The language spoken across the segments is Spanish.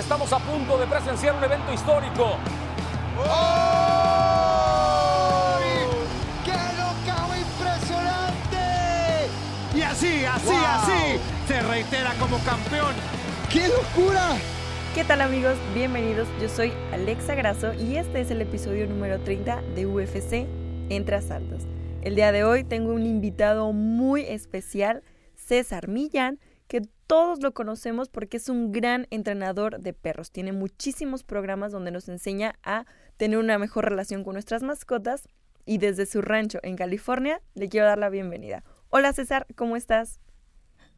Estamos a punto de presenciar un evento histórico. ¡Qué knockout impresionante! Y así, así, Wow. así, se reitera como campeón. ¡Qué locura! ¿Qué tal amigos? Bienvenidos, yo soy Alexa Grasso y este es el episodio número 30 de UFC Entre Asaltos. El día de hoy tengo un invitado muy especial, César Millán, que todos lo conocemos porque es un gran entrenador de perros. Tiene muchísimos programas donde nos enseña a tener una mejor relación con nuestras mascotas y desde su rancho en California le quiero dar la bienvenida. Hola César, ¿cómo estás?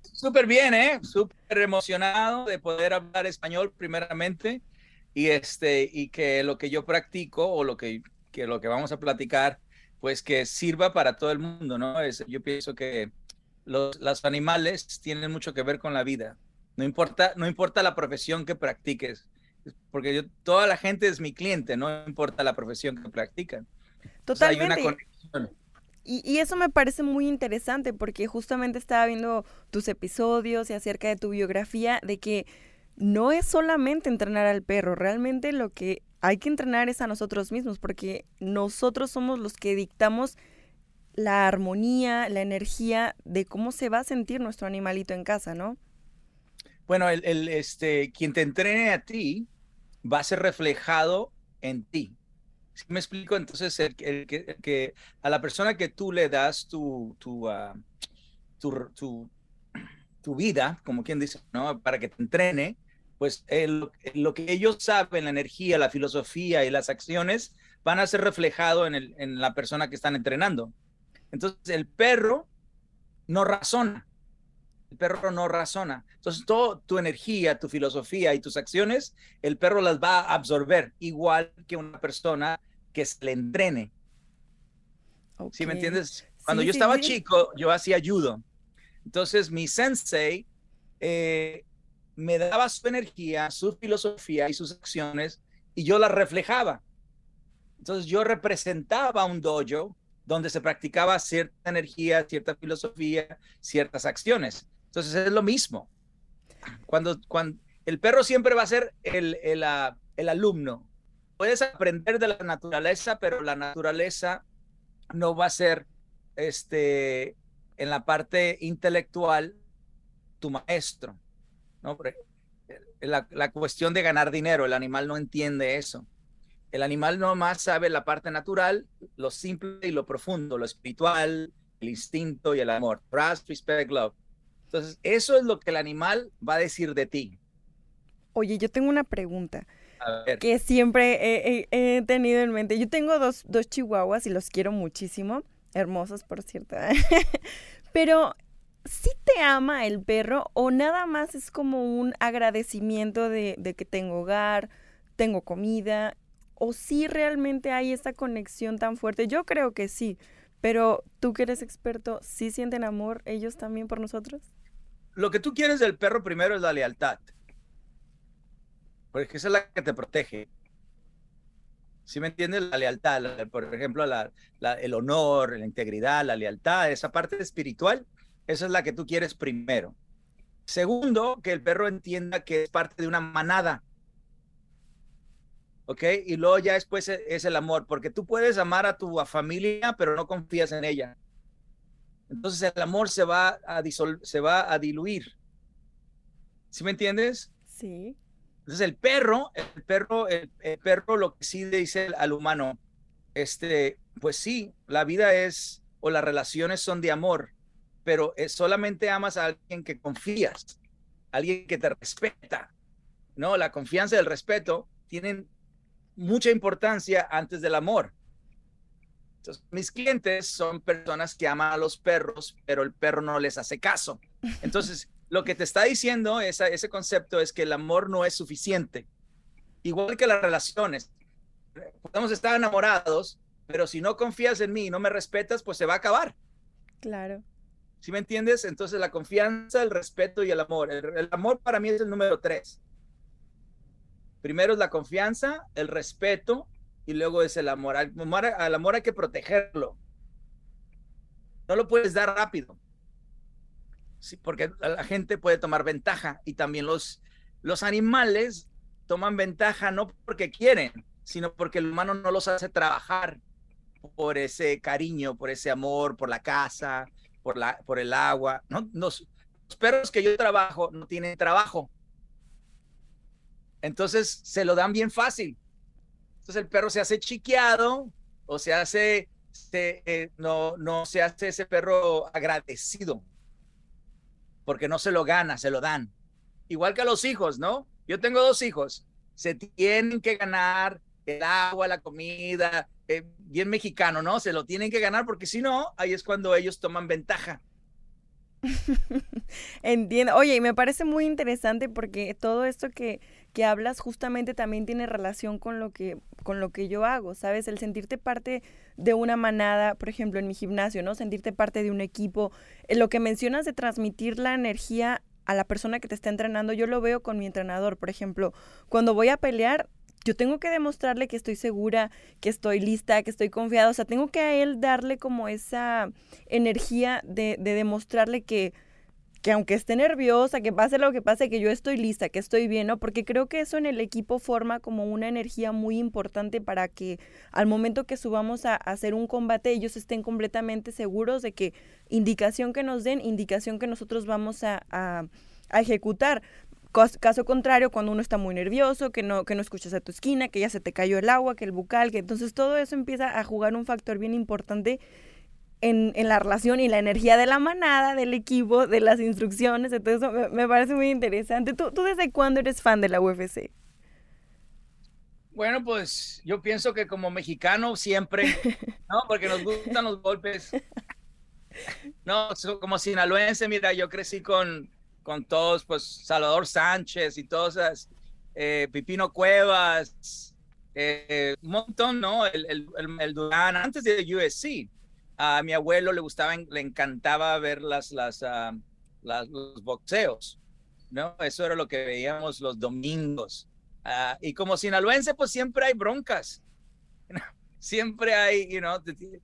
Súper bien, ¿eh? Súper emocionado de poder hablar español primeramente y este y que lo que yo practico o lo que, que lo que vamos a platicar pues que sirva para todo el mundo, ¿no? Es, yo pienso que los, los animales tienen mucho que ver con la vida. No importa, no importa la profesión que practiques, porque yo, toda la gente es mi cliente, no importa la profesión que practican. O sea, hay una Totalmente. conexión. Y, y eso me parece muy interesante porque justamente estaba viendo tus episodios y acerca de tu biografía de que no es solamente entrenar al perro, realmente lo que hay que entrenar es a nosotros mismos porque nosotros somos los que dictamos la armonía, la energía de cómo se va a sentir nuestro animalito en casa, ¿no? Bueno, el, el, este, quien te entrene a ti va a ser reflejado en ti. ¿Sí me explico? Entonces, el, el que, que a la persona que tú le das tu, tu, ah, tu, tu, tu vida, como quien dice, ¿no? Para que te entrene, pues el- lo que ellos saben, la energía, la filosofía y las acciones van a ser reflejado en, el, en la persona que están entrenando. Entonces, el perro no razona. El perro no razona. Entonces, toda tu energía, tu filosofía y tus acciones, el perro las va a absorber igual que una persona que se le entrene. ¿Sí me entiendes? Cuando Sí, yo sí, estaba sí. chico, yo hacía judo. Entonces, mi sensei eh, me daba su energía, su filosofía y sus acciones y yo las reflejaba. Entonces, yo representaba un dojo donde se practicaba cierta energía, cierta filosofía, ciertas acciones. Entonces, es lo mismo. Cuando, el perro siempre va a ser ah, el alumno. Puedes aprender de la naturaleza, pero la naturaleza no va a ser este en la parte intelectual tu maestro, la cuestión de ganar dinero, el animal no entiende eso. El animal nomás sabe la parte natural, lo simple y lo profundo, lo espiritual, el instinto y el amor. Trust, respect, love. Entonces, eso es lo que el animal va a decir de ti. Oye, yo tengo una pregunta. Que siempre he, he- he tenido en mente. Yo tengo dos, dos chihuahuas y los quiero muchísimo. Hermosos, por cierto. Pero, ¿sí te ama el perro o nada más es como un agradecimiento de, de que tengo hogar, tengo comida? ¿O sí realmente hay esta conexión tan fuerte? Yo creo que sí. Pero tú que eres experto, ¿sí sienten amor ellos también por nosotros? lo que tú quieres del perro primero es la lealtad. Porque esa es la que te protege. ¿Sí me entiendes? La lealtad, por ejemplo, el honor, la integridad, la lealtad, esa parte espiritual, esa es la que tú quieres primero. Segundo, que el perro entienda que es parte de una manada. ¿Ok? Y luego ya después e- es el amor, porque tú puedes amar a tu familia, pero no confías en ella. Entonces el amor se va a disol- se va a diluir. ¿Sí me entiendes? Sí. Entonces el perro, el perro, el, perro lo que sí dice al humano, este, pues sí, la vida es, o las relaciones son de amor, pero es, solamente amas a alguien que confías, alguien que te respeta, ¿no? La confianza y el respeto tienen mucha importancia antes del amor. Entonces, mis clientes son personas que aman a los perros, pero el perro no les hace caso. Entonces, lo que te está diciendo esa, ese concepto es que el amor no es suficiente. Igual que las relaciones. Podemos estar enamorados, pero si no confías en mí y no me respetas, pues se va a acabar. Claro. ¿Sí me entiendes? Entonces la confianza, el respeto y el amor. El, amor para mí es el número tres. Primero es la confianza, el respeto y luego es el amor. Al amor, hay que protegerlo. No lo puedes dar rápido. Sí, porque la gente puede tomar ventaja y también los, los animales toman ventaja no porque quieren, sino porque el humano no los hace trabajar por ese cariño, por ese amor, por la casa, por, la, por el agua. ¿no? Los, los perros que yo trabajo no tienen trabajo. Entonces se lo dan bien fácil. Entonces el perro se hace chiqueado o se hace, eh, no, no se hace ese perro agradecido porque no se lo gana, se lo dan. Igual que a los hijos, ¿no? Yo tengo dos hijos, se tienen que ganar el agua, la comida, eh, bien mexicano, ¿no? Se lo tienen que ganar porque si no, ahí es cuando ellos toman ventaja. Entiendo. Oye, y me parece muy interesante porque todo esto que, que hablas justamente también tiene relación con lo que con lo que yo hago, ¿sabes? El sentirte parte de una manada, por ejemplo, en mi gimnasio, ¿no? Sentirte parte de un equipo. Eh, lo que mencionas de transmitir la energía a la persona que te está entrenando, yo lo veo con mi entrenador, por ejemplo, cuando voy a pelear, yo tengo que demostrarle que estoy segura, que estoy lista, que estoy confiada, o sea, tengo que a él darle como esa energía de, de demostrarle que que aunque esté nerviosa, que pase lo que pase, que yo estoy lista, que estoy bien, ¿no? Porque creo que eso en el equipo forma como una energía muy importante para que al momento que subamos a, hacer un combate ellos estén completamente seguros de que indicación que nos den, indicación que nosotros vamos a, a, ejecutar. Caso contrario, cuando uno está muy nervioso, que no, que no escuchas a tu esquina, que ya se te cayó el agua, que el bucal, que entonces todo eso empieza a jugar un factor bien importante en, la relación y la energía de la manada, del equipo, de las instrucciones. Entonces, me, me parece muy interesante. ¿Tú, ¿Tú desde cuándo eres fan de la UFC? Bueno, pues yo pienso que como mexicano siempre, ¿no? Porque nos gustan los golpes. No, como sinaloense, mira, yo crecí con, con todos, pues Salvador Sánchez y todas esas, eh, Pipino Cuevas, eh, un montón, ¿no? El, el, el, Durán, antes de USC a mi abuelo le gustaba, le encantaba ver las, las, ah, los boxeos, ¿no? Eso era lo que veíamos los domingos. Ah, y como sinaloense, pues siempre hay broncas. Siempre hay, you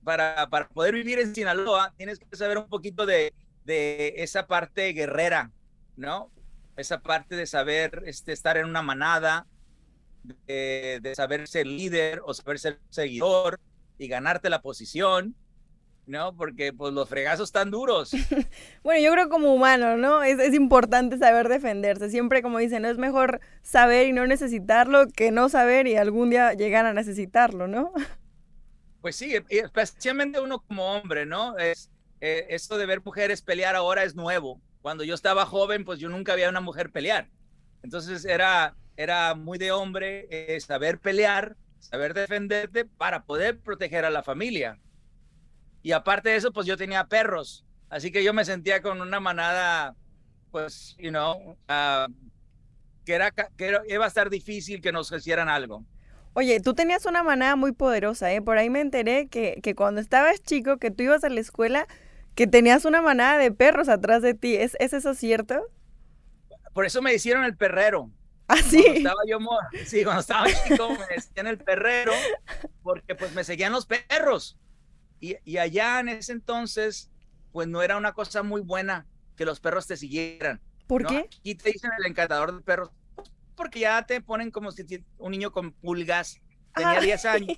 para, para poder vivir en Sinaloa, tienes que saber un poquito de, de esa parte guerrera, ¿no? Esa parte de saber este, estar en una manada, de, de saber ser líder o saber ser seguidor y ganarte la posición ¿no? Porque pues los fregazos están duros. bueno, yo creo como humano, ¿no? Es, es, importante saber defenderse. Siempre como dicen, es mejor saber y no necesitarlo que no saber y algún día llegar a necesitarlo, ¿no? Pues sí, especialmente uno como hombre, ¿no? Es, eh, esto de ver mujeres pelear ahora es nuevo. Cuando yo estaba joven, pues yo nunca había una mujer pelear. Entonces era, era muy de hombre eh, saber pelear, saber defenderte para poder proteger a la familia. Y aparte de eso, pues yo tenía perros. Así que yo me sentía con una manada, pues, you know, ah, que, era, que iba a estar difícil que nos hicieran algo. Oye, tú tenías una manada muy poderosa, ¿eh? Por ahí me enteré que, que cuando estabas chico, que tú ibas a la escuela, que tenías una manada de perros atrás de ti. ¿Es, ¿es eso cierto? Por eso me hicieron el perrero. ¿Ah, sí? Cuando estaba yo, sí, cuando estaba chico me decían el perrero porque pues me seguían los perros. Y, allá en ese entonces, pues no era una cosa muy buena que los perros te siguieran. ¿Por qué? Aquí te dicen el encantador de perros, porque ya te ponen como si un niño con pulgas tenía 10 años.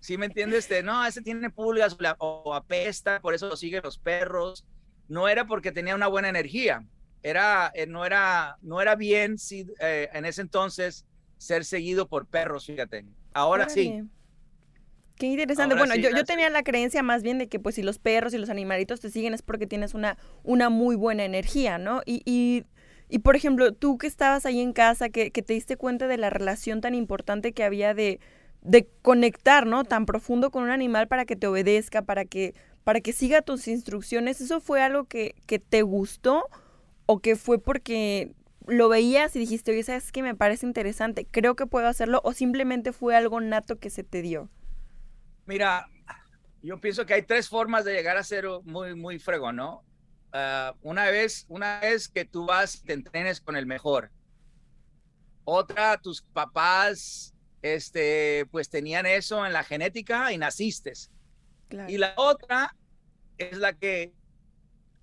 ¿Sí me entiendes? no, ese tiene pulgas o, apesta, por eso lo siguen los perros. No era porque tenía una buena energía, era, eh, no, era, no era bien si, eh, en ese entonces ser seguido por perros, fíjate. Ahora sí. Qué interesante. bueno, yo, yo tenía la creencia más bien de que pues si los perros y los animalitos te siguen es porque tienes una, una muy buena energía, ¿no? Y, y, y por ejemplo, tú que estabas ahí en casa, que, que, te diste cuenta de la relación tan importante que había de, de conectar, ¿no? Tan profundo con un animal para que te obedezca, para que, para que siga tus instrucciones, ¿eso fue algo que, que te gustó o que fue porque lo veías y dijiste, oye, ¿sabes qué? Me parece interesante, creo que puedo hacerlo, o simplemente fue algo nato que se te dio? Mira, yo pienso que hay tres formas de llegar a ser muy, muy fregón, ¿no? Uh, una vez, una vez que tú vas y te entrenes con el mejor. Otra, tus papás, este, pues tenían eso en la genética y naciste. Claro. Y la otra es la que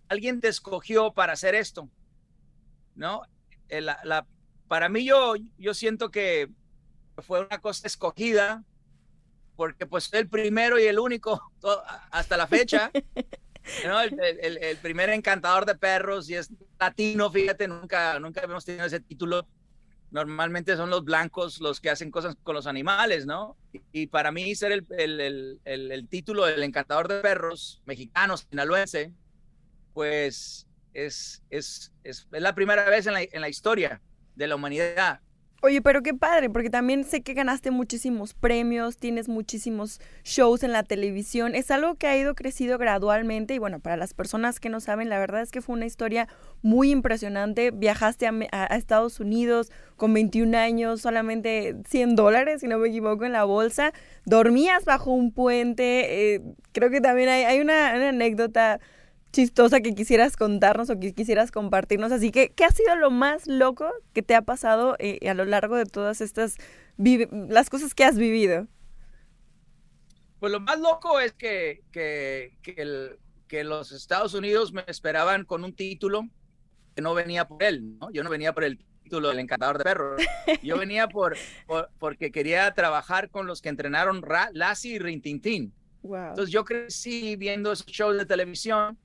alguien te escogió para hacer esto, ¿no? Eh, la, la, para mí yo, yo siento que fue una cosa escogida porque pues el primero y el único hasta la fecha. ¿no? El, el, el, primer encantador de perros y es latino, fíjate, nunca, nunca hemos tenido ese título. Normalmente son los blancos los que hacen cosas con los animales, ¿no? Y, para mí ser el, el título del encantador de perros mexicano, sinaloense, pues es, es, es, es la primera vez en la, en la historia de la humanidad Oye, pero qué padre, porque también sé que ganaste muchísimos premios, tienes muchísimos shows en la televisión. Es algo que ha ido crecido gradualmente y bueno, para las personas que no saben, la verdad es que fue una historia muy impresionante. Viajaste a, Estados Unidos con 21 años, solamente 100 dólares, si no me equivoco, en la bolsa. Dormías bajo un puente. Eh, creo que también hay, hay una anécdota chistosa que quisieras contarnos o que quisieras compartirnos. Así que, ¿qué ha sido lo más loco que te ha pasado eh, a lo largo de todas estas, las cosas que has vivido? Pues lo más loco es que, que, que, el, que los Estados Unidos me esperaban con un título que no venía por él, ¿no? Yo no venía por el título del encantador de perros. Yo venía por, por porque quería trabajar con los que entrenaron Ra, Lassie y Rintintín. Wow. Entonces yo crecí viendo esos shows de televisión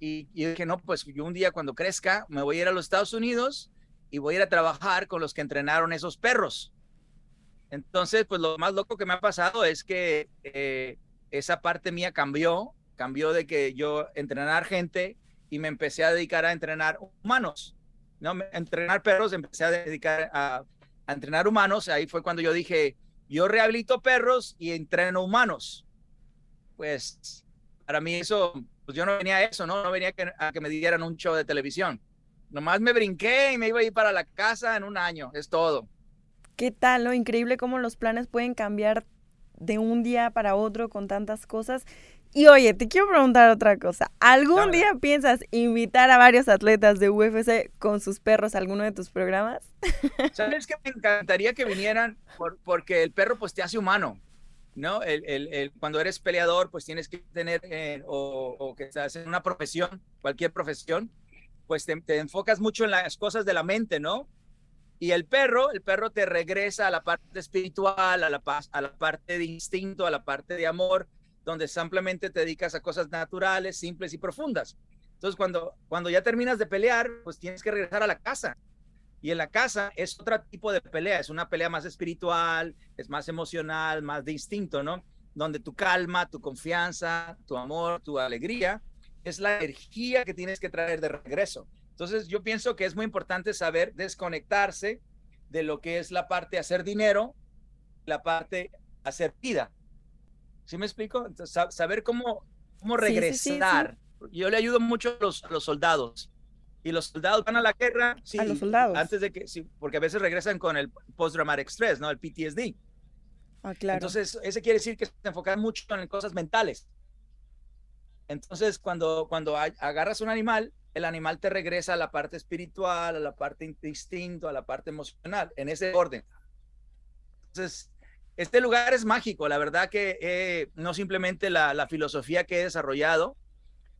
y, y dije, no, pues yo un día cuando crezca me voy a ir a los Estados Unidos y voy a ir a trabajar con los que entrenaron esos perros. Entonces, pues lo más loco que me ha pasado es que eh, esa parte mía cambió, cambió de que yo entrenar gente y me empecé a dedicar a entrenar humanos, ¿no? Entrenar perros, empecé a dedicar a, a entrenar humanos. Ahí fue cuando yo dije, yo rehabilito perros y entreno humanos. Pues para mí eso pues yo no venía a eso, ¿no? No venía a que, a que me dieran un show de televisión. Nomás me brinqué y me iba a ir para la casa en un año, es todo. ¿Qué tal, lo increíble cómo los planes pueden cambiar de un día para otro con tantas cosas? Y oye, te quiero preguntar otra cosa. ¿Algún día piensas invitar a varios atletas de UFC con sus perros a alguno de tus programas? ¿Sabes que me encantaría que vinieran? Por, porque el perro pues te hace humano. ¿No? El, el, el, cuando eres peleador, pues tienes que tener, eh, o, o, que estás en una profesión, cualquier profesión, pues te, enfocas mucho en las cosas de la mente, ¿no? Y el perro, el perro te regresa a la parte espiritual, a la, a la parte de instinto, a la parte de amor, donde simplemente te dedicas a cosas naturales, simples y profundas. Entonces, cuando, cuando ya terminas de pelear, pues tienes que regresar a la casa y en la casa es otro tipo de pelea, es una pelea más espiritual, es más emocional, más de instinto, ¿no? Donde tu calma, tu confianza, tu amor, tu alegría, es la energía que tienes que traer de regreso. Entonces yo pienso que es muy importante saber desconectarse de lo que es la parte hacer dinero, la parte hacer vida. ¿Sí me explico? Entonces, saber cómo, cómo regresar. Sí, sí, sí, yo le ayudo mucho a los, a los soldados y los soldados van a la guerra, sí, a los soldados. antes de que, sí, porque a veces regresan con el post-traumatic stress, ¿no? El PTSD. Ah, claro. Entonces, ese quiere decir que se enfocan mucho en cosas mentales. Entonces, cuando, cuando agarras un animal, el animal te regresa a la parte espiritual, a la parte instinto, a la parte emocional, en ese orden. Entonces, este lugar es mágico, la verdad que eh, no simplemente la, la filosofía que he desarrollado,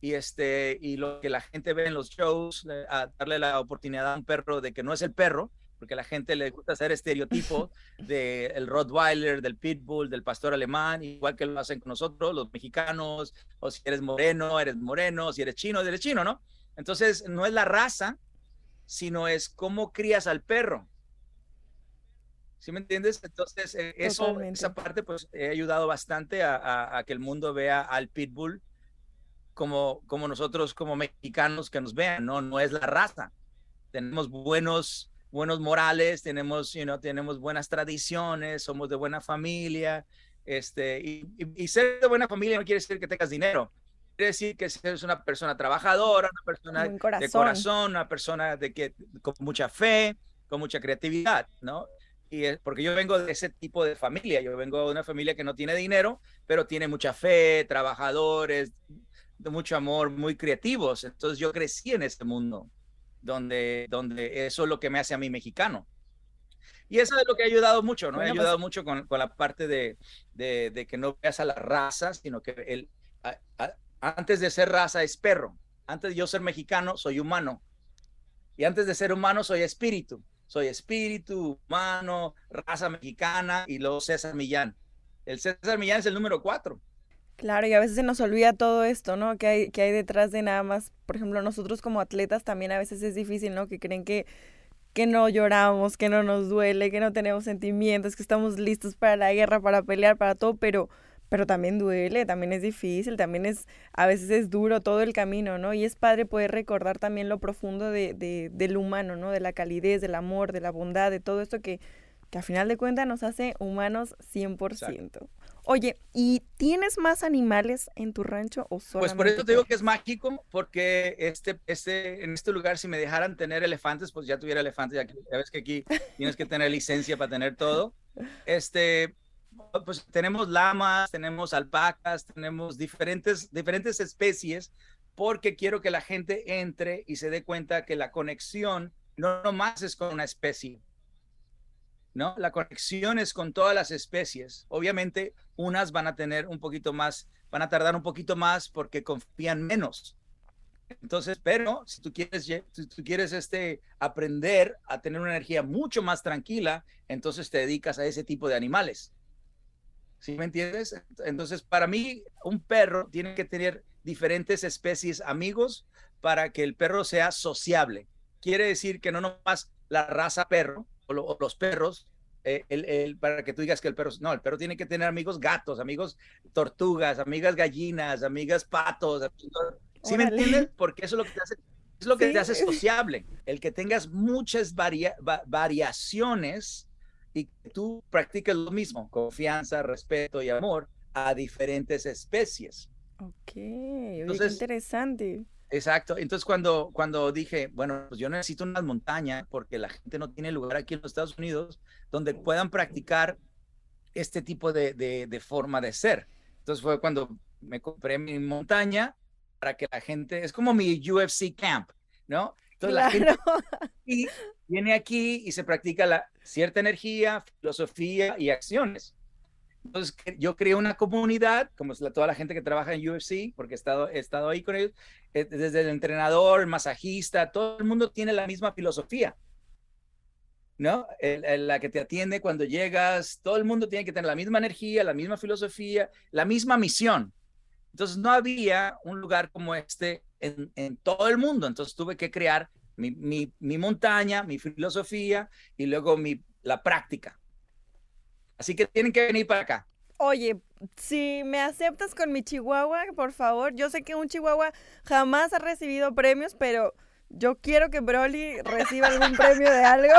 y este y lo que la gente ve en los shows eh, a darle la oportunidad a un perro de que no es el perro porque a la gente le gusta hacer estereotipos del el Rottweiler, del Pitbull, del pastor alemán, igual que lo hacen con nosotros, los mexicanos, o si eres moreno, eres moreno, si eres chino, eres chino, ¿no? Entonces, no es la raza, sino es cómo crías al perro. ¿Sí me entiendes? Entonces, eh, eso, esa parte, pues, he ayudado bastante a, que el mundo vea al pitbull como, como nosotros, como mexicanos, que nos vean, ¿no? No es la raza. Tenemos buenos, buenos morales, tenemos, you know, tenemos buenas tradiciones, somos de buena familia, este, y, ser de buena familia no quiere decir que tengas dinero, quiere decir que eres una persona trabajadora, una persona de corazón, una persona de que, con mucha fe, con mucha creatividad, ¿no? Y es porque yo vengo de ese tipo de familia, yo vengo de una familia que no tiene dinero, pero tiene mucha fe, trabajadores, de mucho amor, muy creativos. Entonces yo crecí en ese mundo donde, donde eso es lo que me hace a mí mexicano. Y eso es lo que ha ayudado mucho, ¿no? ha pues ayudado mucho con, con, la parte de, de, de, que no veas a la raza, sino que el, antes de ser raza es perro. Antes de yo ser mexicano, soy humano. Y antes de ser humano, soy espíritu. Soy espíritu, humano, raza mexicana y luego César Millán. El César Millán es el número cuatro. Claro, y a veces se nos olvida todo esto, ¿no? Que hay, que hay detrás de nada más, por ejemplo, nosotros como atletas también a veces es difícil, ¿no? Que creen que, que no lloramos, que no nos duele, que no tenemos sentimientos, que estamos listos para la guerra, para pelear, para todo, pero, pero también duele, también es difícil, también es, a veces es duro todo el camino, ¿no? Y es padre poder recordar también lo profundo de, de, del humano, ¿no? De la calidez, del amor, de la bondad, de todo esto que, que a final de cuentas nos hace humanos 100%. Oye, ¿y tienes más animales en tu rancho o solamente? Pues por eso te digo que es mágico, porque este, este, en este lugar si me dejaran tener elefantes, pues ya tuviera elefantes, ya, ves que aquí tienes que tener licencia para tener todo. Este, pues tenemos lamas, tenemos alpacas, tenemos diferentes, diferentes especies, porque quiero que la gente entre y se dé cuenta que la conexión no nomás es con una especie, ¿no? La conexión es con todas las especies. Obviamente, unas van a tener un poquito más, van a tardar un poquito más porque confían menos. Entonces, pero si tú quieres, si tú quieres este, aprender a tener una energía mucho más tranquila, entonces te dedicas a ese tipo de animales. ¿Sí me entiendes? Entonces, para mí, un perro tiene que tener diferentes especies amigos para que el perro sea sociable. Quiere decir que no nomás la raza perro, o, los perros, eh, el, para que tú digas que el perro, no, el perro tiene que tener amigos gatos, amigos tortugas, amigas gallinas, amigas patos. ¿Sí me entiendes? Porque eso es lo que te hace, es lo que te hace sociable, el que tengas muchas variaciones y que tú practiques lo mismo, confianza, respeto y amor a diferentes especies. Ok, Entonces, interesante. Exacto. Entonces, cuando, cuando dije, bueno, pues yo necesito una montaña porque la gente no tiene lugar aquí en los Estados Unidos donde puedan practicar este tipo de, de, forma de ser. Entonces fue cuando me compré mi montaña para que la gente, es como mi UFC camp, ¿no? Entonces la gente viene aquí y se practica la cierta energía, filosofía y acciones. Entonces, yo creé una comunidad, como es la, toda la gente que trabaja en UFC, porque he estado, he estado ahí con ellos, eh, desde el entrenador, el masajista, todo el mundo tiene la misma filosofía. ¿No? la que te atiende cuando llegas, todo el mundo tiene que tener la misma energía, la misma filosofía, la misma misión. Entonces, no había un lugar como este en, en todo el mundo. Entonces, tuve que crear mi, mi, mi montaña, mi filosofía y luego mi, la práctica. Así que tienen que venir para acá. Oye, si me aceptas con mi chihuahua, por favor. Yo sé que un chihuahua jamás ha recibido premios, pero yo quiero que Broly reciba algún premio de algo.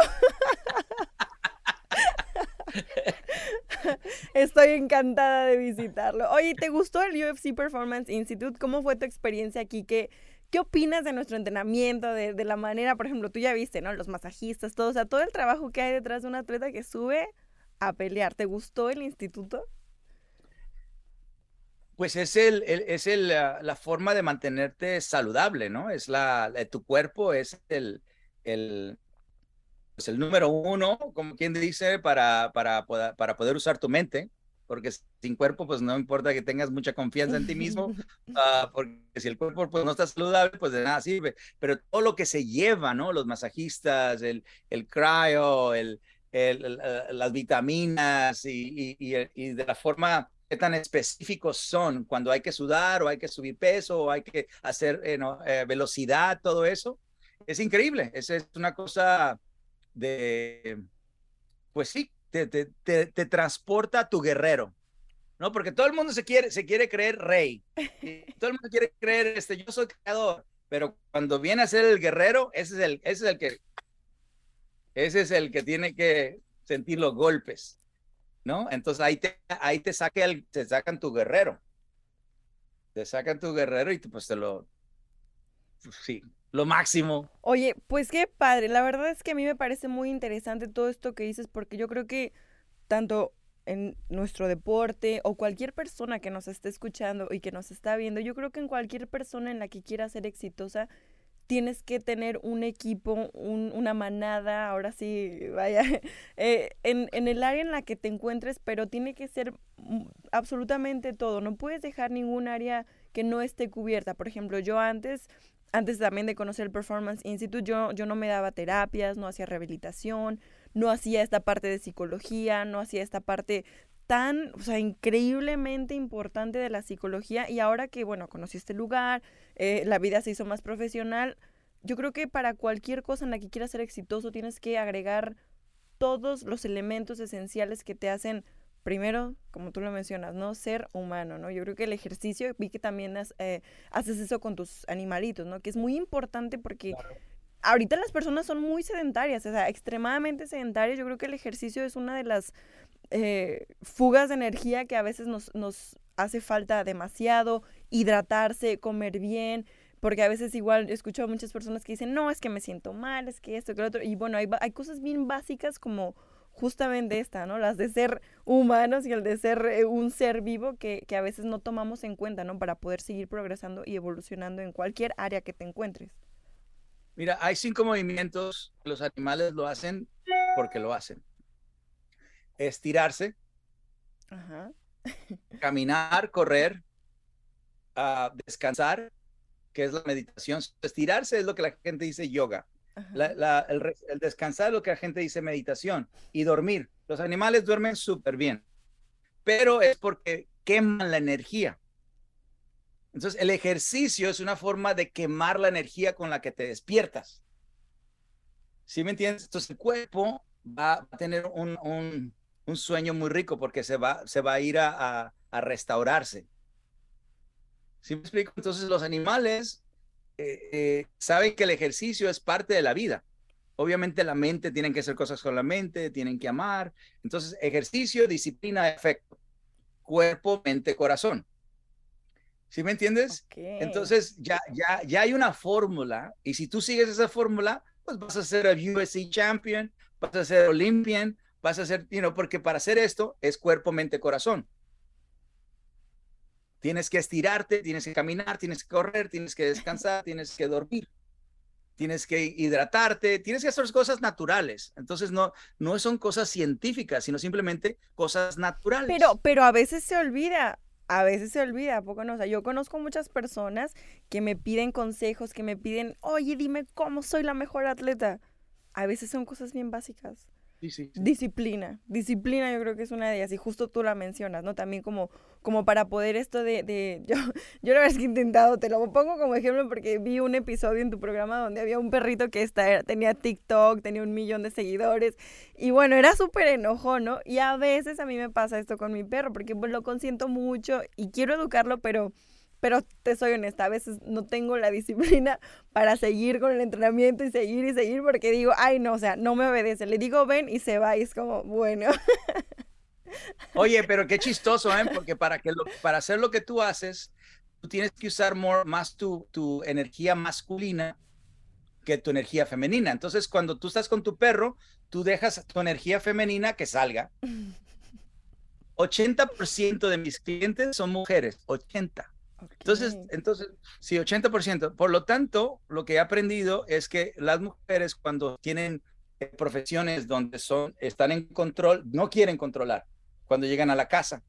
Estoy encantada de visitarlo. Oye, ¿te gustó el UFC Performance Institute? ¿Cómo fue tu experiencia aquí? ¿Qué, qué opinas de nuestro entrenamiento? De, de, la manera, por ejemplo, tú ya viste, ¿no? Los masajistas, todo, o sea, todo el trabajo que hay detrás de un atleta que sube a pelear. ¿Te gustó el instituto? Pues es, el, es el, la, forma de mantenerte saludable, ¿no? Es la, tu cuerpo es el, el, pues el número uno, como quien dice, para, para, para poder usar tu mente, porque sin cuerpo, pues no importa que tengas mucha confianza en ti mismo, ah, porque si el cuerpo pues, no está saludable, pues de nada sirve. Pero todo lo que se lleva, ¿no? Los masajistas, el, el cryo, el, las vitaminas y, de la forma que tan específicos son cuando hay que sudar o hay que subir peso o hay que hacer eh, eh, velocidad, todo eso. es increíble. Es, es una cosa de, pues sí, te, te, te, te transporta a tu guerrero. ¿no? Porque todo el mundo se quiere, se quiere creer rey. todo el mundo quiere creer, este, yo soy creador. Pero cuando viene a ser el guerrero, ese es el, ese es el que, ese es el que tiene que sentir los golpes, ¿no? Entonces ahí te, ahí te, saca el, te sacan tu guerrero. Te sacan tu guerrero y pues te lo, pues, sí, lo máximo. Oye, pues qué padre. La verdad es que a mí me parece muy interesante todo esto que dices porque yo creo que tanto en nuestro deporte o cualquier persona que nos esté escuchando y que nos está viendo, yo creo que en cualquier persona en la que quiera ser exitosa, tienes que tener un equipo, una manada, ahora sí, vaya, eh, en, en, el área en la que te encuentres, pero tiene que ser absolutamente todo. No puedes dejar ningún área que no esté cubierta. Por ejemplo, yo antes, antes también de conocer el Performance Institute, yo, yo no me daba terapias, no hacía rehabilitación, no hacía esta parte de psicología, no hacía esta parte tan, o sea, increíblemente importante de la psicología y ahora que, bueno, conocí este lugar, eh, la vida se hizo más profesional, yo creo que para cualquier cosa en la que quieras ser exitoso tienes que agregar todos los elementos esenciales que te hacen, primero, como tú lo mencionas, ¿no? Ser humano, ¿no? Yo creo que el ejercicio, vi que también eh, haces eso con tus animalitos, ¿no? Que es muy importante porque ahorita las personas son muy sedentarias, o sea, extremadamente sedentarias. Yo creo que el ejercicio es una de las eh, fugas de energía que a veces nos, nos hace falta demasiado, hidratarse, comer bien, porque a veces igual escucho a muchas personas que dicen, no, es que me siento mal, es que esto, que lo otro, y bueno, hay, hay cosas bien básicas como justamente esta, ¿no? Las de ser humanos y el de ser eh, un ser vivo que, que a veces no tomamos en cuenta, ¿no? Para poder seguir progresando y evolucionando en cualquier área que te encuentres. Mira, hay cinco movimientos, los animales lo hacen porque lo hacen. Estirarse, caminar, correr, uh, descansar, que es la meditación. Estirarse es lo que la gente dice yoga. La, la, el, el, descansar es lo que la gente dice meditación. Y dormir. Los animales duermen súper bien, pero es porque queman la energía. Entonces, el ejercicio es una forma de quemar la energía con la que te despiertas. ¿Sí me entiendes? Entonces, el cuerpo va a tener un, un, un sueño muy rico porque se va, se va a ir a, a, a restaurarse. ¿Sí me explico? Entonces, los animales eh, eh, saben que el ejercicio es parte de la vida. Obviamente, la mente, tienen que hacer cosas con la mente, tienen que amar. Entonces, ejercicio, disciplina, efecto. Cuerpo, mente, corazón. ¿Sí me entiendes? Okay. Entonces ya, ya, ya hay una fórmula y si tú sigues esa fórmula, pues vas a ser el USC Champion, vas a ser Olympian, vas a ser, you porque para hacer esto es cuerpo, mente, corazón. Tienes que estirarte, tienes que caminar, tienes que correr, tienes que descansar, tienes que dormir, tienes que hidratarte, tienes que hacer cosas naturales. Entonces no, no son cosas científicas, sino simplemente cosas naturales. Pero, pero a veces se olvida a veces se olvida, poco no? O yo conozco muchas personas que me piden consejos, que me piden, oye, dime cómo soy la mejor atleta. A veces son cosas bien básicas. Disciplina. Disciplina yo creo que es una de ellas. Y justo tú la mencionas, ¿no? También como, como para poder esto de... de yo, yo la verdad es que he intentado, te lo pongo como ejemplo porque vi un episodio en tu programa donde había un perrito que está, tenía TikTok, tenía un millón de seguidores. Y bueno, era súper enojo, ¿no? Y a veces a mí me pasa esto con mi perro porque pues, lo consiento mucho y quiero educarlo, pero pero te soy honesta, a veces no tengo la disciplina para seguir con el entrenamiento y seguir y seguir porque digo, ay no, o sea, no me obedece. Le digo ven y se va y es como, bueno. Oye, pero qué chistoso, ¿eh? Porque para, que lo, para hacer lo que tú haces, tú tienes que usar more, más tu, tu energía masculina que tu energía femenina. Entonces, cuando tú estás con tu perro, tú dejas tu energía femenina que salga. 80% de mis clientes son mujeres, 80. Okay. Entonces, entonces, sí, 80%. Por lo tanto, lo que he aprendido es que las mujeres cuando tienen eh, profesiones donde son, están en control, no quieren controlar cuando llegan a la casa.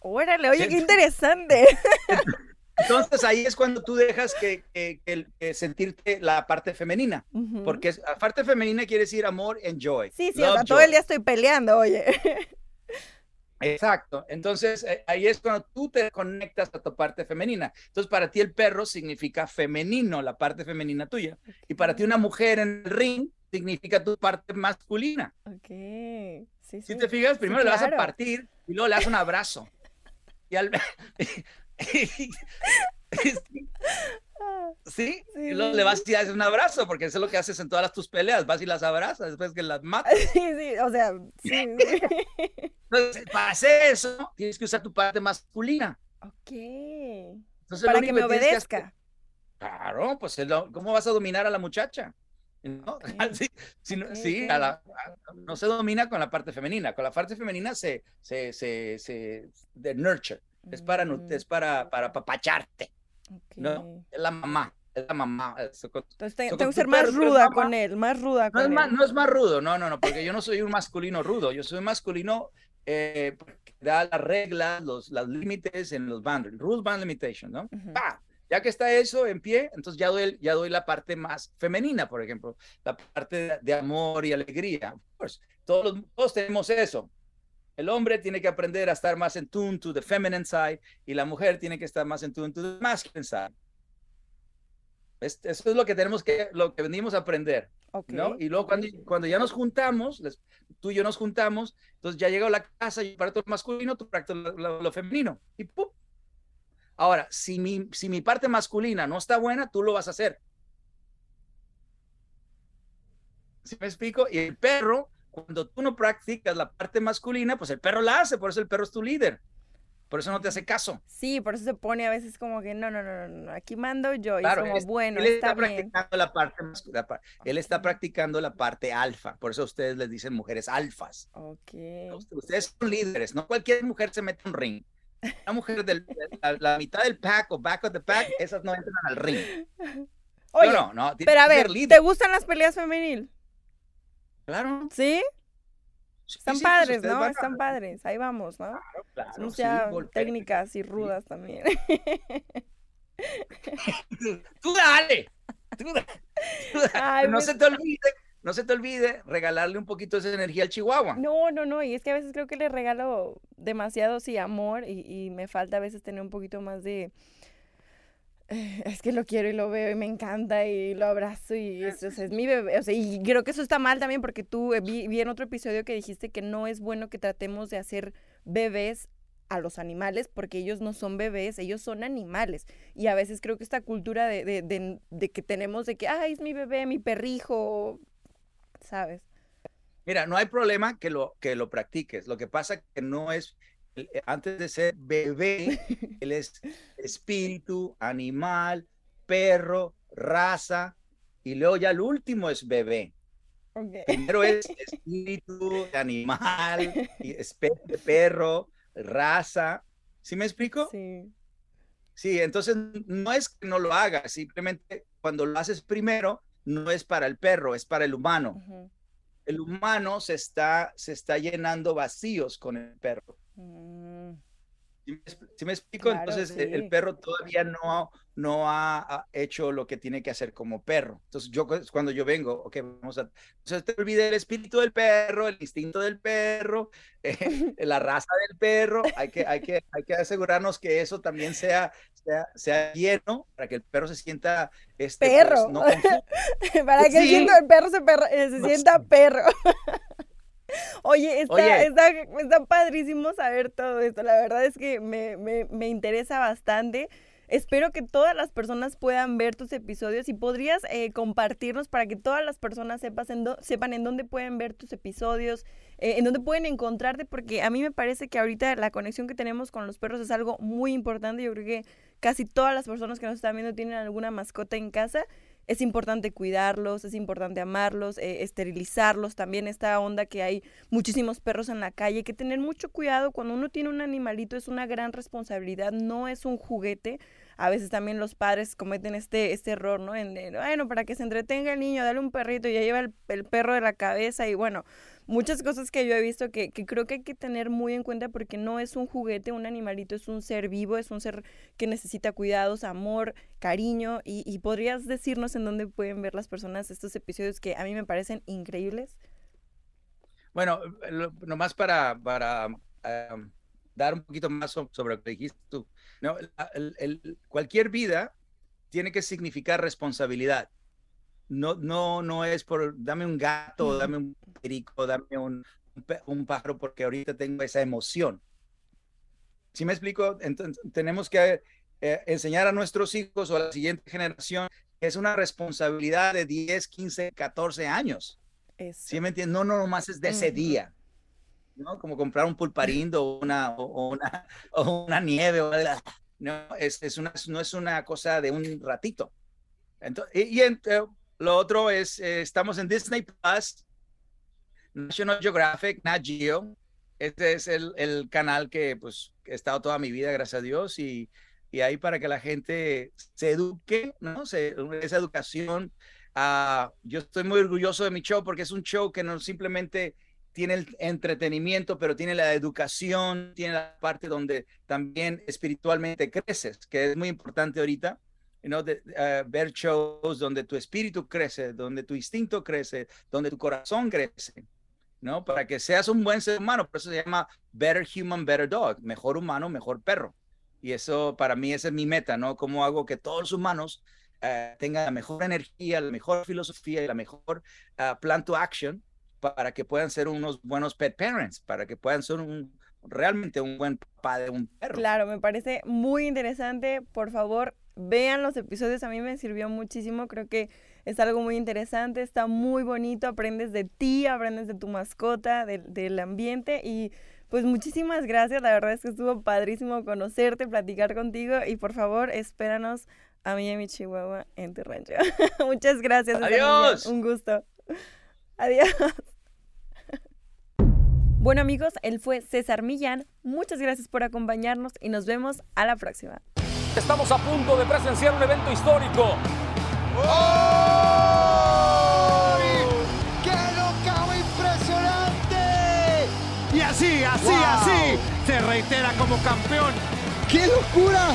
Órale, oye, qué interesante. Entonces ahí es cuando tú dejas que, que, que, que sentirte la parte femenina, uh -huh. porque la parte femenina quiere decir amor and joy. Sí, sí, o sea, todo el día estoy peleando, oye. Exacto. Entonces, eh, ahí es cuando tú te conectas a tu parte femenina. Entonces, para ti el perro significa femenino, la parte femenina tuya. Y para ti una mujer en el ring significa tu parte masculina. Ok. Sí, sí. Si te fijas, primero Sí, le vas a claro. partir y luego le das un abrazo. Y al... ¿Sí? Sí, Y luego le vas y haces un abrazo, porque eso es lo que haces en todas tus peleas, vas y las abrazas después que las matas. Sí, sí, o sea, sí. Entonces, para hacer eso, tienes que usar tu parte masculina. ok. Entonces, Para que me hacer- obedezca. Claro, pues ¿cómo vas a dominar a la muchacha? ¿No? Sí, sí, no- Ok, sí, ok. a la- a- no se domina con la parte femenina, con la parte femenina se, se, se, se de nurture, es para, nu- Mm, es para, para papacharte, ok. ¿no? Es la mamá, es la mamá. es- con- Entonces tengo que ser más ruda con él, más ruda No con es, más, él. no es más rudo, no, no, no, porque yo no soy un masculino rudo, yo soy un masculino eh, que da las reglas, los, los límites en los boundaries, rules, bound limitation, ¿no? ¡Pa! Ya que está eso en pie, entonces ya doy, ya doy la parte más femenina, por ejemplo, la parte de, de amor y alegría. Of course, todos, los- todos tenemos eso. El hombre tiene que aprender a estar más en tune to the feminine side y la mujer tiene que estar más en tune to the masculine side. Es- eso es lo que tenemos que, lo que venimos a aprender. Ok. ¿no? Y luego cuando, cuando ya nos juntamos, les- tú y yo nos juntamos, entonces ya llego a la casa, yo parto lo masculino, tú parto lo, lo- lo femenino. Y ¡pum! Ahora, si mi, si mi parte masculina no está buena, tú lo vas a hacer. ¿Sí me explico? Y el perro, cuando tú no practicas la parte masculina, pues el perro la hace, por eso el perro es tu líder. Por eso no te hace caso. Sí, por eso se pone a veces como que no, no, no, no, no, aquí mando yo. Y Claro, es como, él, bueno, él está, está bien. practicando la parte la él está practicando la parte alfa, por eso a ustedes les dicen mujeres alfas. Ok. Ustedes son líderes, no cualquier mujer se mete en un ring. Una mujer de la, la mitad del pack o back of the pack, esas no entran al ring. Oye, no, no, no. pero a ver, líder. ¿te gustan las peleas femenil? Claro. ¿Sí? Sí, Están sí, pues padres, ¿no? a- Están padres. Ahí vamos, ¿no? Claro, Somos sí, ya técnicas y rudas también. Tú dale. Tú dale. Tú dale. Ay, no me- se te olvide, no se te olvide regalarle un poquito de esa energía al chihuahua. No, no, no. Y es que a veces creo que le regalo demasiado, sí, amor. Y, y me falta a veces tener un poquito más de. Es que lo quiero y lo veo y me encanta y lo abrazo y eso o sea, es mi bebé. O sea, y creo que eso está mal también porque tú eh, vi, vi en otro episodio que dijiste que no es bueno que tratemos de hacer bebés a los animales porque ellos no son bebés, ellos son animales. Y a veces creo que esta cultura de, de, de- de que tenemos de que, ay, es mi bebé, mi perrijo, ¿sabes? Mira, no hay problema que lo, que lo practiques. Lo que pasa que no es, antes de ser bebé, él es espíritu, animal, perro, raza, y luego ya el último es bebé. Primero es espíritu, animal, perro, raza. ¿Sí me explico? Sí. Sí, entonces no es que no lo hagas, simplemente cuando lo haces primero, no es para el perro, es para el humano. El humano se está, se está llenando vacíos con el perro. Mm, ¿Sí me, expl- sí me explico? Claro, Entonces el- el sí. perro todavía no, no ha, hecho lo que tiene que hacer como perro. Entonces yo cu- cuando yo vengo, ok, vamos a... Entonces te olvide el espíritu del perro, el instinto del perro, eh, la raza del perro. Hay que, hay, que, hay que asegurarnos que eso también sea, sea, sea lleno para que el perro se sienta... Este, pues, Perro. no confuso. Para que el, Sí. el perro se, perra- eh, se No sienta perro. Oye, está, Oye. Está, está padrísimo saber todo esto. La verdad es que me, me, me interesa bastante. Espero que todas las personas puedan ver tus episodios y podrías eh, compartirnos para que todas las personas sepas en sepan en dónde pueden ver tus episodios, eh, en dónde pueden encontrarte, porque a mí me parece que ahorita la conexión que tenemos con los perros es algo muy importante. Yo creo que casi todas las personas que nos están viendo tienen alguna mascota en casa. Es importante cuidarlos, es importante amarlos, eh, esterilizarlos. También esta onda que hay muchísimos perros en la calle. Hay que tener mucho cuidado. Cuando uno tiene un animalito es una gran responsabilidad, no es un juguete. A veces también los padres cometen este, este error, ¿no? En, de, bueno, para que se entretenga el niño, dale un perrito y ya lleva el, el perro de la cabeza y bueno, muchas cosas que yo he visto que, que creo que hay que tener muy en cuenta porque no es un juguete, un animalito es un ser vivo, es un ser que necesita cuidados, amor, cariño y, y podrías decirnos en dónde pueden ver las personas estos episodios que a mí me parecen increíbles. Bueno, lo- nomás para, para dar un poquito más sobre lo que dijiste tú. ¿no? El, el, cualquier vida tiene que significar responsabilidad. No, no, no es por dame un gato, dame un perico, dame un, un pájaro, porque ahorita tengo esa emoción. Si me explico, entonces, tenemos que eh, enseñar a nuestros hijos o a la siguiente generación que es una responsabilidad de 10, 15, 14 años. ¿Sí me entiendes? No, no, nomás es de ese día. ¿No? Como comprar un pulparindo o una, o una, o una nieve. O, no, es, es una, no es una cosa de un ratito. Entonces, y, eh, lo otro es, eh, estamos en Disney Plus, National Geographic, Nat Geo. Este es el, el canal que pues he estado toda mi vida, gracias a Dios, y, y ahí para que la gente se eduque, ¿no? Se, esa educación. Uh, yo estoy muy orgulloso de mi show porque es un show que no simplemente tiene el entretenimiento, pero tiene la educación, tiene la parte donde también espiritualmente creces, que es muy importante ahorita, ¿no? De, uh, ver shows donde tu espíritu crece, donde tu instinto crece, donde tu corazón crece, ¿no? Para que seas un buen ser humano, por eso se llama Better Human, Better Dog, mejor humano, mejor perro. Y eso para mí esa es mi meta, ¿no? Cómo hago que todos los humanos uh, tengan la mejor energía, la mejor filosofía y la mejor uh, plan to action para que puedan ser unos buenos pet parents, para que puedan ser un, realmente un buen papá de un perro. Claro, me parece muy interesante. Por favor, vean los episodios. A mí me sirvió muchísimo. Creo que es algo muy interesante. Está muy bonito. Aprendes de ti, aprendes de tu mascota, de, del ambiente. Y pues muchísimas gracias. La verdad es que estuvo padrísimo conocerte, platicar contigo. Y por favor, espéranos a mí y a mi chihuahua en tu rancho. Muchas gracias. Adiós. Un gusto. Adiós. Bueno amigos, él fue César Millán. Muchas gracias por acompañarnos y nos vemos a la próxima. Estamos a punto de presenciar un evento histórico. ¡Oh! ¡Qué locao impresionante! Y así, así, Wow. así, se reitera como campeón. ¡Qué locura!